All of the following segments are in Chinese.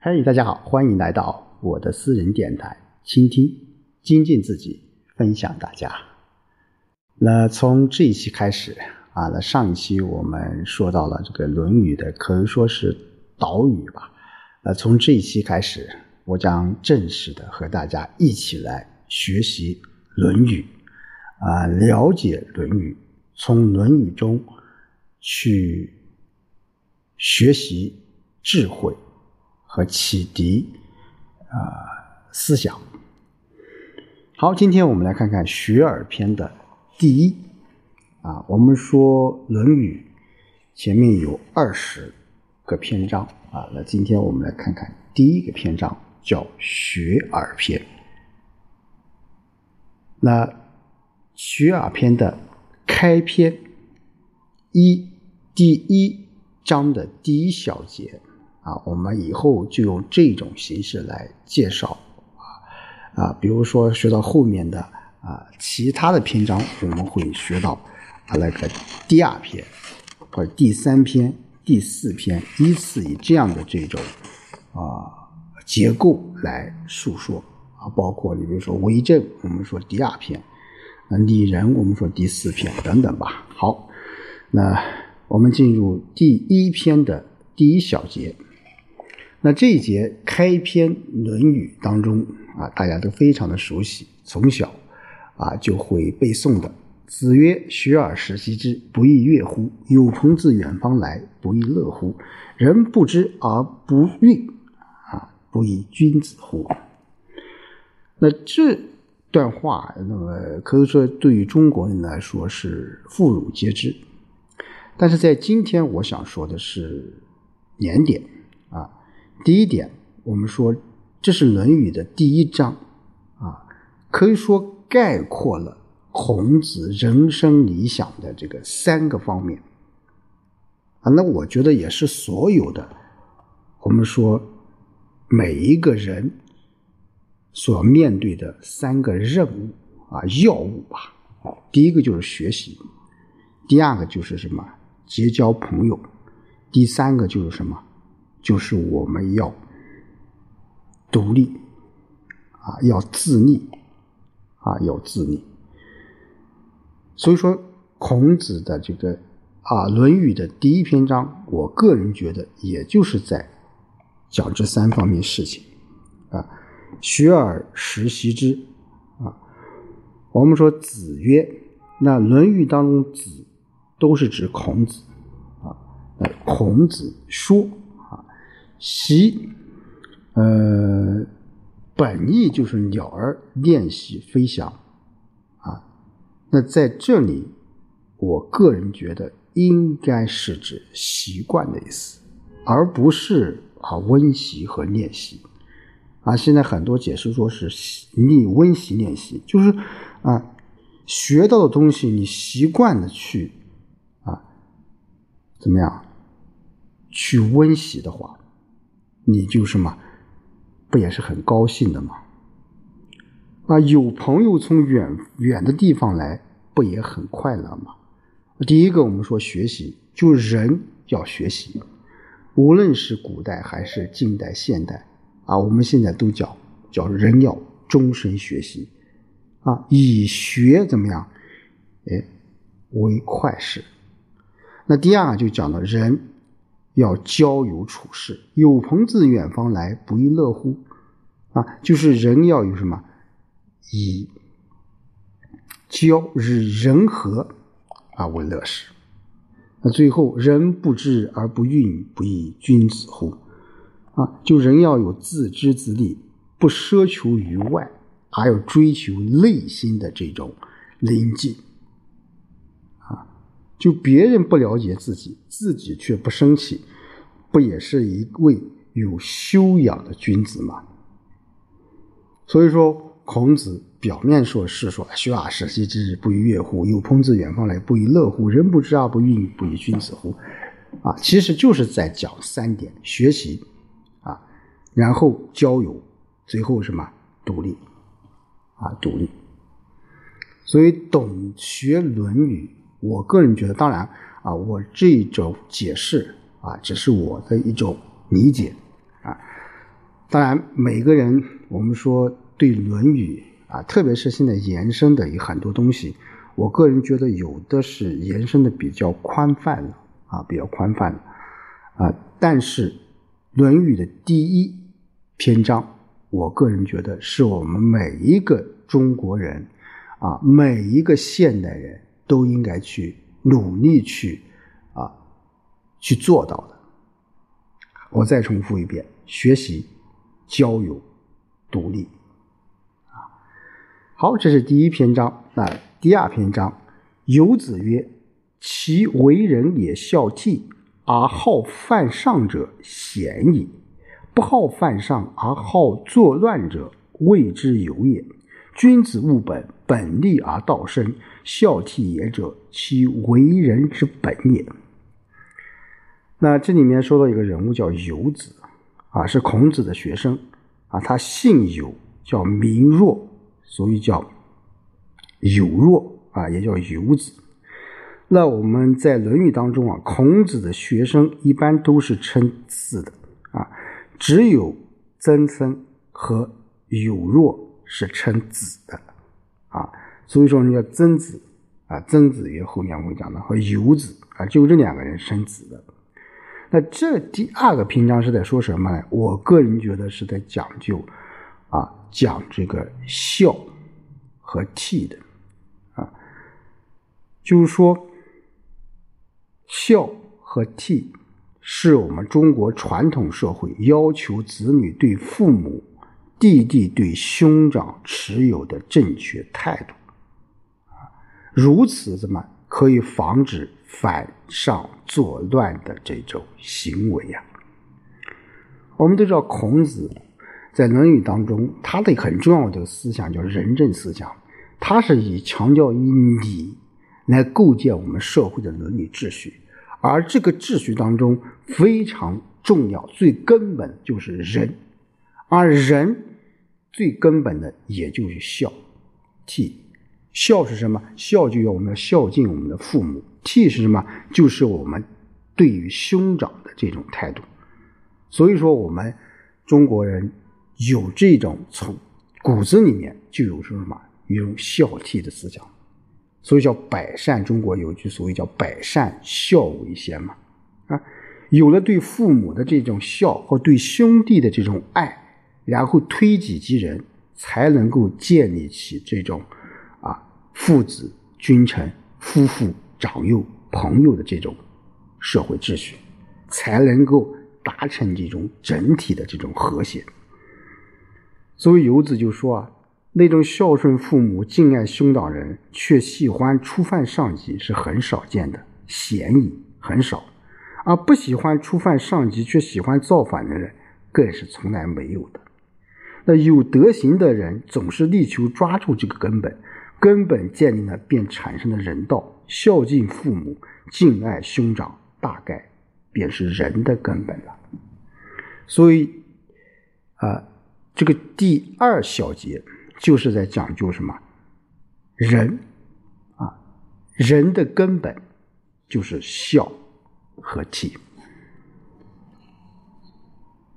嘿，大家好，欢迎来到我的私人电台，倾听、精进自己，分享大家。那从这一期开始啊，那上一期我们说到了这个《论语》的，可以说是导语吧。那从这一期开始，我将正式的和大家一起来学习《论语》，啊，了解《论语》，从《论语》中去学习智慧。和启迪啊思想。好，今天我们来看看《学而》篇的第一啊。我们说《论语》前面有二十个篇章啊，那今天我们来看看第一个篇章，叫《学而》篇。那《学而》篇的开篇一第一章的第一小节。啊，我们以后就用这种形式来介绍啊啊，比如说学到后面的啊其他的篇章，我们会学到啊那个第二篇或者第三篇、第四篇，依次以这样的这种啊结构来述说啊，包括你比如说为政，我们说第二篇；啊拟人，我们说第四篇等等吧。好，那我们进入第一篇的第一小节。那这一节开篇《论语》当中啊，大家都非常的熟悉，从小啊就会背诵的。子曰：“学而时习之，不亦说乎？有朋自远方来，不亦乐乎？人不知而不愠，啊，不亦君子乎？”那这段话，那么可以说对于中国人来说是妇孺皆知，但是在今天，我想说的是年点。第一点，我们说这是《论语》的第一章，啊，可以说概括了孔子人生理想的这个三个方面，啊，那我觉得也是所有的，我们说每一个人所面对的三个任务啊要务吧，啊，第一个就是学习，第二个就是什么结交朋友，第三个就是什么？就是我们要独立啊，要自立啊，要自立。所以说，孔子的这个啊《论语》的第一篇章，我个人觉得，也就是在讲这三方面事情啊。学而时习之啊。我们说子曰，那《论语》当中子都是指孔子啊。孔子说。习，呃，本意就是鸟儿练习飞翔，啊，那在这里，我个人觉得应该是指习惯的意思，而不是啊温习和练习，啊，现在很多解释说是习你温习练习，就是啊学到的东西你习惯的去啊怎么样去温习的话。你就什么，不也是很高兴的吗？啊，有朋友从远远的地方来，不也很快乐吗？第一个，我们说学习，就人要学习，无论是古代还是近代、现代，啊，我们现在都讲叫人要终身学习，啊，以学怎么样？哎，为快事。那第二就讲到人。要交友处事，有朋自远方来，不亦乐乎？啊，就是人要有什么，以交以人和啊为乐事。那最后，人不知而不愠，不亦君子乎？啊，就人要有自知自立，不奢求于外，还要追求内心的这种宁静。就别人不了解自己，自己却不生气，不也是一位有修养的君子吗？所以说，孔子表面说是说“学而时习之，不亦说乎？有朋自远方来，不亦乐乎？人不知而不愠，不亦君子乎？”啊，其实就是在讲三点：学习啊，然后交友，最后什么独立啊，独立。所以，懂学《论语》。我个人觉得，当然啊，我这种解释啊，只是我的一种理解啊。当然，每个人我们说对《论语》啊，特别是现在延伸的有很多东西，我个人觉得有的是延伸的比较宽泛了啊，比较宽泛了啊。但是《论语》的第一篇章，我个人觉得是我们每一个中国人啊，每一个现代人都应该去努力去啊去做到的。我再重复一遍：学习。交友，独立，啊，好，这是第一篇章。那第二篇章，游子曰：“其为人也孝悌，而好犯上者，贤矣；不好犯上而好作乱者，谓之有也。君子务本，本立而道生。孝悌也者，其为人之本也。”那这里面说到一个人物叫游子。啊，是孔子的学生，啊，他姓游，叫名若，所以叫有若，啊，也叫游子。那我们在《论语》当中啊，孔子的学生一般都是称字的，啊，只有曾参和有若是称子的，啊，所以说你叫曾子，啊，曾子也后面会讲的，和游子，啊，就这两个人生子的。那这第二个篇章是在说什么呢？我个人觉得是在讲究，啊，讲这个孝和悌的，啊，就是说孝和悌是我们中国传统社会要求子女对父母、弟弟对兄长持有的正确态度，如此怎么可以防止？反上作乱的这种行为呀，我们都知道孔子在《论语》当中，他的很重要的思想叫仁政思想，他是以强调以礼来构建我们社会的伦理秩序，而这个秩序当中非常重要、最根本就是仁，而仁最根本的也就是孝悌。孝是什么？孝就要我们要孝敬我们的父母。悌是什么？就是我们对于兄长的这种态度。所以说，我们中国人有这种从骨子里面就有什么？有种孝悌的思想。所以叫百善。中国有句所谓叫“百善孝为先”嘛。啊，有了对父母的这种孝和对兄弟的这种爱，然后推己及人，才能够建立起这种父子、君臣、夫妇。长幼朋友的这种社会秩序，才能够达成这种整体的这种和谐。所以游子就说啊，那种孝顺父母、敬爱兄长人，却喜欢触犯上级，是很少见的，嫌疑，很少；而不喜欢触犯上级，却喜欢造反的人，更是从来没有的。那有德行的人，总是力求抓住这个根本。根本建立了，便产生了人道。孝敬父母，敬爱兄长，大概便是人的根本了。所以，啊，这个第二小节就是在讲究什么？人，啊，人的根本就是孝和悌。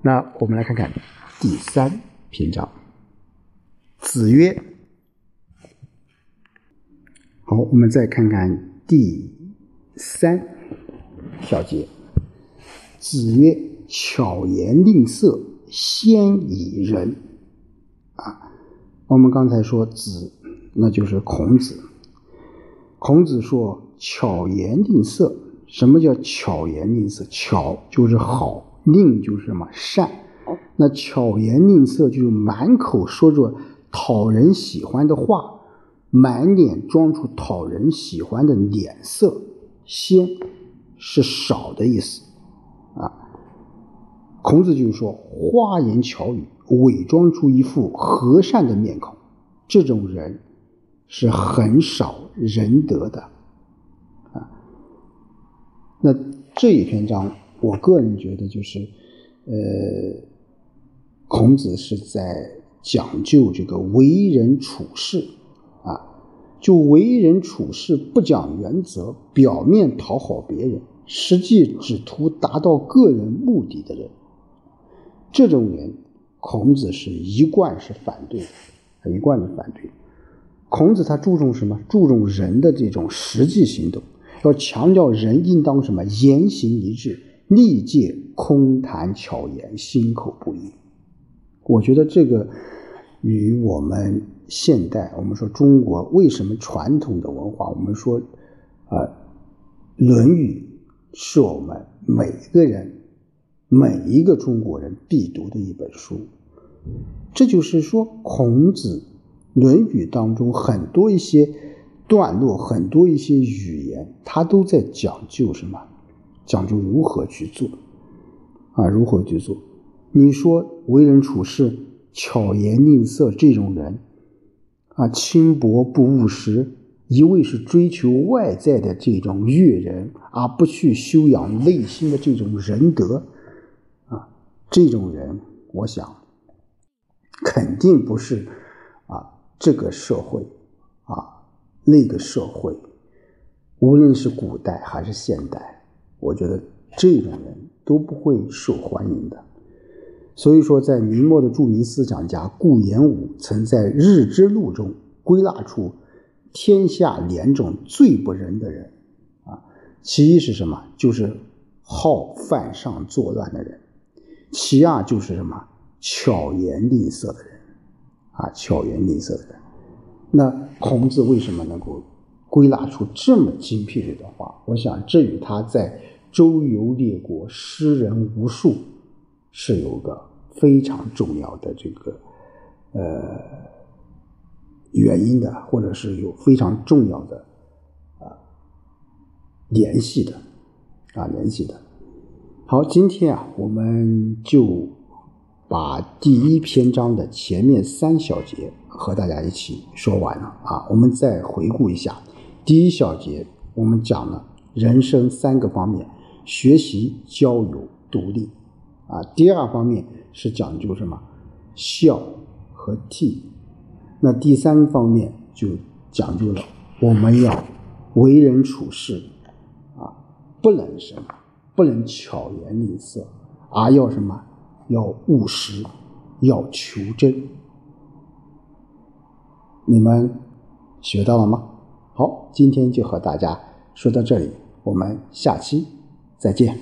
那我们来看看第三篇章。子曰。好，我们再看看第三小节。子曰：“巧言令色，先以仁。”啊，我们刚才说子，那就是孔子。孔子说：“巧言令色。”什么叫巧言令色？巧就是好，令就是什么善。那巧言令色就是满口说着讨人喜欢的话。满脸装出讨人喜欢的脸色，先是少的意思啊。孔子就是说，花言巧语，伪装出一副和善的面孔，这种人是很少仁德的啊。那这一篇章，我个人觉得就是，呃，孔子是在讲究这个为人处事。就为人处事不讲原则，表面讨好别人，实际只图达到个人目的的人，这种人，孔子是一贯是反对的，一贯是反对。孔子他注重什么？注重人的这种实际行动，要强调人应当什么？言行一致，力戒空谈巧言，心口不一。我觉得这个与我们现代，我们说中国为什么传统的文化，我们说啊，《论语》是我们每个人每一个中国人必读的一本书。这就是说，孔子。《论语》当中很多一些段落，很多一些语言，他都在讲究什么？讲究如何去做啊？如何去做？你说为人处事巧言令色这种人啊，轻薄不务实，一味是追求外在的这种悦人，而不去修养内心的这种仁德啊，这种人，我想肯定不是。啊这个社会，啊，那个社会，无论是古代还是现代，我觉得这种人都不会受欢迎的。所以说，在明末的著名思想家顾炎武曾在《日之录》中归纳出天下两种最不仁的人，啊，其一是什么？就是好犯上作乱的人；其二就是什么？巧言令色的人。啊，巧言令色的人，那孔子为什么能够归纳出这么精辟的话？我想这与他在周游列国、诗人无数是有个非常重要的这个呃原因的，或者是有非常重要的啊联系的啊联系的。好，今天啊，我们就。把第一篇章的前面三小节和大家一起说完了啊，我们再回顾一下，第一小节我们讲了人生三个方面：学习、交友、独立啊。第二方面是讲究什么？孝和悌。那第三方面就讲究了我们要为人处事啊，不能什么，不能巧言令色，而要什么？要务实，要求真。你们学到了吗？好，今天就和大家说到这里，我们下期再见。